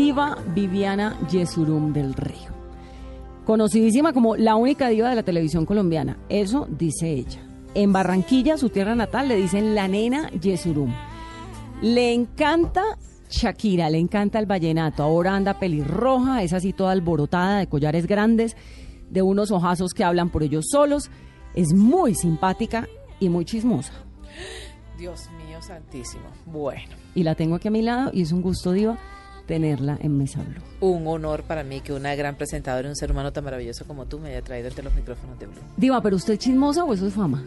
Diva Viviana Yesurum del Río. Conocidísima como la única diva de la televisión colombiana. Eso dice ella. En Barranquilla, su tierra natal, le dicen la nena Yesurum. Le encanta Shakira, le encanta el vallenato. Ahora anda pelirroja, es así toda alborotada, de collares grandes, de unos ojazos que hablan por ellos solos. Es muy simpática y muy chismosa. Dios mío santísimo. Bueno. Y la tengo aquí a mi lado y es un gusto, diva tenerla en Mesa Blue. Un honor para mí que una gran presentadora y un ser humano tan maravilloso como tú me haya traído ante los micrófonos de Blue. Diva, ¿pero usted es chismosa o eso es fama?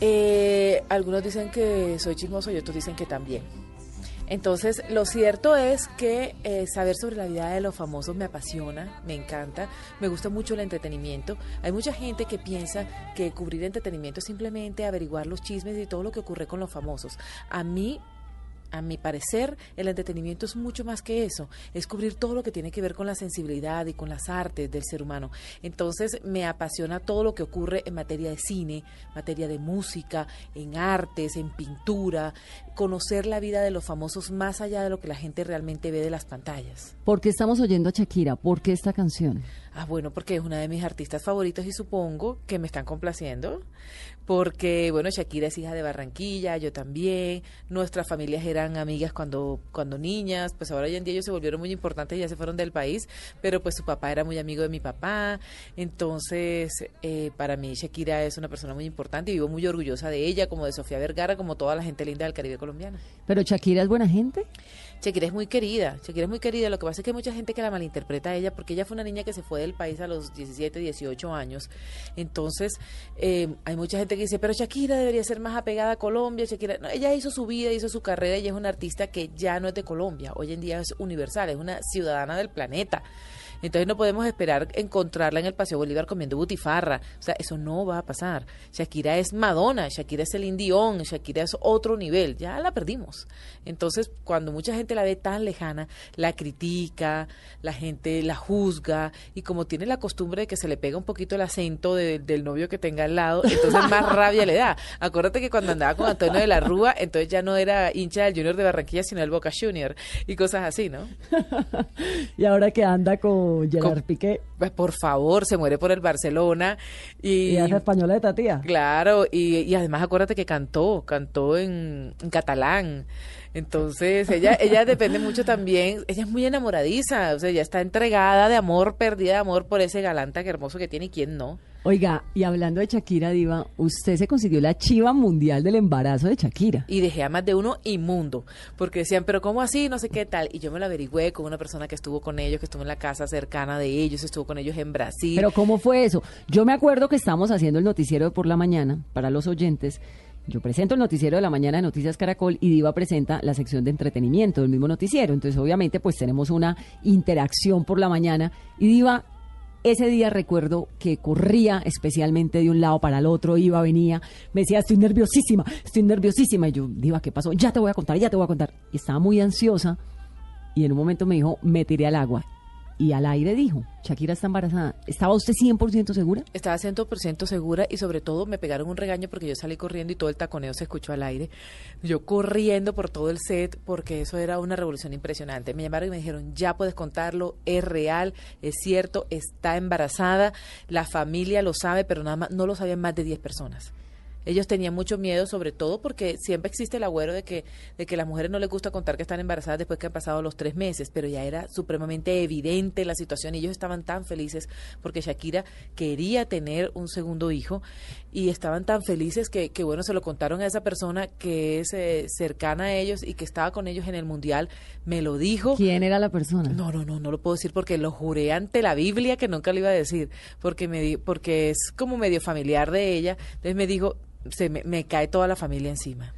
Eh, algunos dicen que soy chismoso y otros dicen que también. Entonces, lo cierto es que eh, saber sobre la vida de los famosos me apasiona, me encanta, me gusta mucho el entretenimiento. Hay mucha gente que piensa que cubrir entretenimiento es simplemente averiguar los chismes y todo lo que ocurre con los famosos. A mí a mi parecer, el entretenimiento es mucho más que eso, es cubrir todo lo que tiene que ver con la sensibilidad y con las artes del ser humano. Entonces, me apasiona todo lo que ocurre en materia de cine, materia de música, en artes, en pintura, conocer la vida de los famosos más allá de lo que la gente realmente ve de las pantallas. ¿Por qué estamos oyendo a Shakira? ¿Por qué esta canción? Ah, bueno, porque es una de mis artistas favoritos y supongo que me están complaciendo. Porque, bueno, Shakira es hija de Barranquilla, yo también. Nuestras familias eran amigas cuando, cuando niñas. Pues ahora hoy en día ellos se volvieron muy importantes y ya se fueron del país. Pero pues su papá era muy amigo de mi papá. Entonces, eh, para mí Shakira es una persona muy importante y vivo muy orgullosa de ella, como de Sofía Vergara, como toda la gente linda del Caribe colombiano. ¿Pero Shakira es buena gente? Shakira es muy querida, Shakira es muy querida. Lo que pasa es que hay mucha gente que la malinterpreta a ella porque ella fue una niña que se fue del país a los 17, 18 años. Entonces, eh, hay mucha gente que dice, pero Shakira debería ser más apegada a Colombia. Shakira, no, ella hizo su vida, hizo su carrera y es una artista que ya no es de Colombia. Hoy en día es universal, es una ciudadana del planeta. Entonces no podemos esperar encontrarla en el Paseo Bolívar comiendo butifarra. O sea, eso no va a pasar. Shakira es Madonna, Shakira es el Dion, Shakira es otro nivel. Ya la perdimos. Entonces, cuando mucha gente la ve tan lejana, la critica, la gente la juzga y como tiene la costumbre de que se le pega un poquito el acento del novio que tenga al lado, entonces más rabia le da. Acuérdate que cuando andaba con Antonio de la Rúa, entonces ya no era hincha del Junior de Barranquilla, sino del Boca Junior y cosas así, ¿no? y ahora que anda con Gerard Piqué. Pues por favor, se muere por el Barcelona. Y, y es española de Tatía. Claro, y, y, además acuérdate que cantó, cantó en, en catalán. Entonces, ella, ella depende mucho también, ella es muy enamoradiza, o sea, ella está entregada de amor, perdida de amor por ese galanta que hermoso que tiene y quién no. Oiga, y hablando de Shakira Diva, usted se consiguió la chiva mundial del embarazo de Shakira. Y dejé a más de uno inmundo, porque decían, pero ¿cómo así? No sé qué tal. Y yo me lo averigüé con una persona que estuvo con ellos, que estuvo en la casa cercana de ellos, estuvo con ellos en Brasil. Pero ¿cómo fue eso? Yo me acuerdo que estábamos haciendo el noticiero de por la mañana para los oyentes. Yo presento el noticiero de la mañana de Noticias Caracol y Diva presenta la sección de entretenimiento del mismo noticiero. Entonces, obviamente, pues tenemos una interacción por la mañana y Diva ese día recuerdo que corría especialmente de un lado para el otro, iba, venía, me decía, estoy nerviosísima, estoy nerviosísima. Y yo, Diva, ¿qué pasó? Ya te voy a contar, ya te voy a contar. Y estaba muy ansiosa y en un momento me dijo, me tiré al agua y al aire dijo, Shakira está embarazada. ¿Estaba usted 100% segura? Estaba 100% segura y sobre todo me pegaron un regaño porque yo salí corriendo y todo el taconeo se escuchó al aire. Yo corriendo por todo el set porque eso era una revolución impresionante. Me llamaron y me dijeron, ya puedes contarlo, es real, es cierto, está embarazada, la familia lo sabe, pero nada más no lo sabían más de 10 personas. Ellos tenían mucho miedo, sobre todo porque siempre existe el agüero de que, de que a las mujeres no les gusta contar que están embarazadas después que han pasado los tres meses, pero ya era supremamente evidente la situación y ellos estaban tan felices porque Shakira quería tener un segundo hijo y estaban tan felices que, que bueno, se lo contaron a esa persona que es eh, cercana a ellos y que estaba con ellos en el mundial, me lo dijo. ¿Quién era la persona? No, no, no, no lo puedo decir porque lo juré ante la Biblia que nunca lo iba a decir, porque me porque es como medio familiar de ella. Entonces me dijo, se me, me cae toda la familia encima.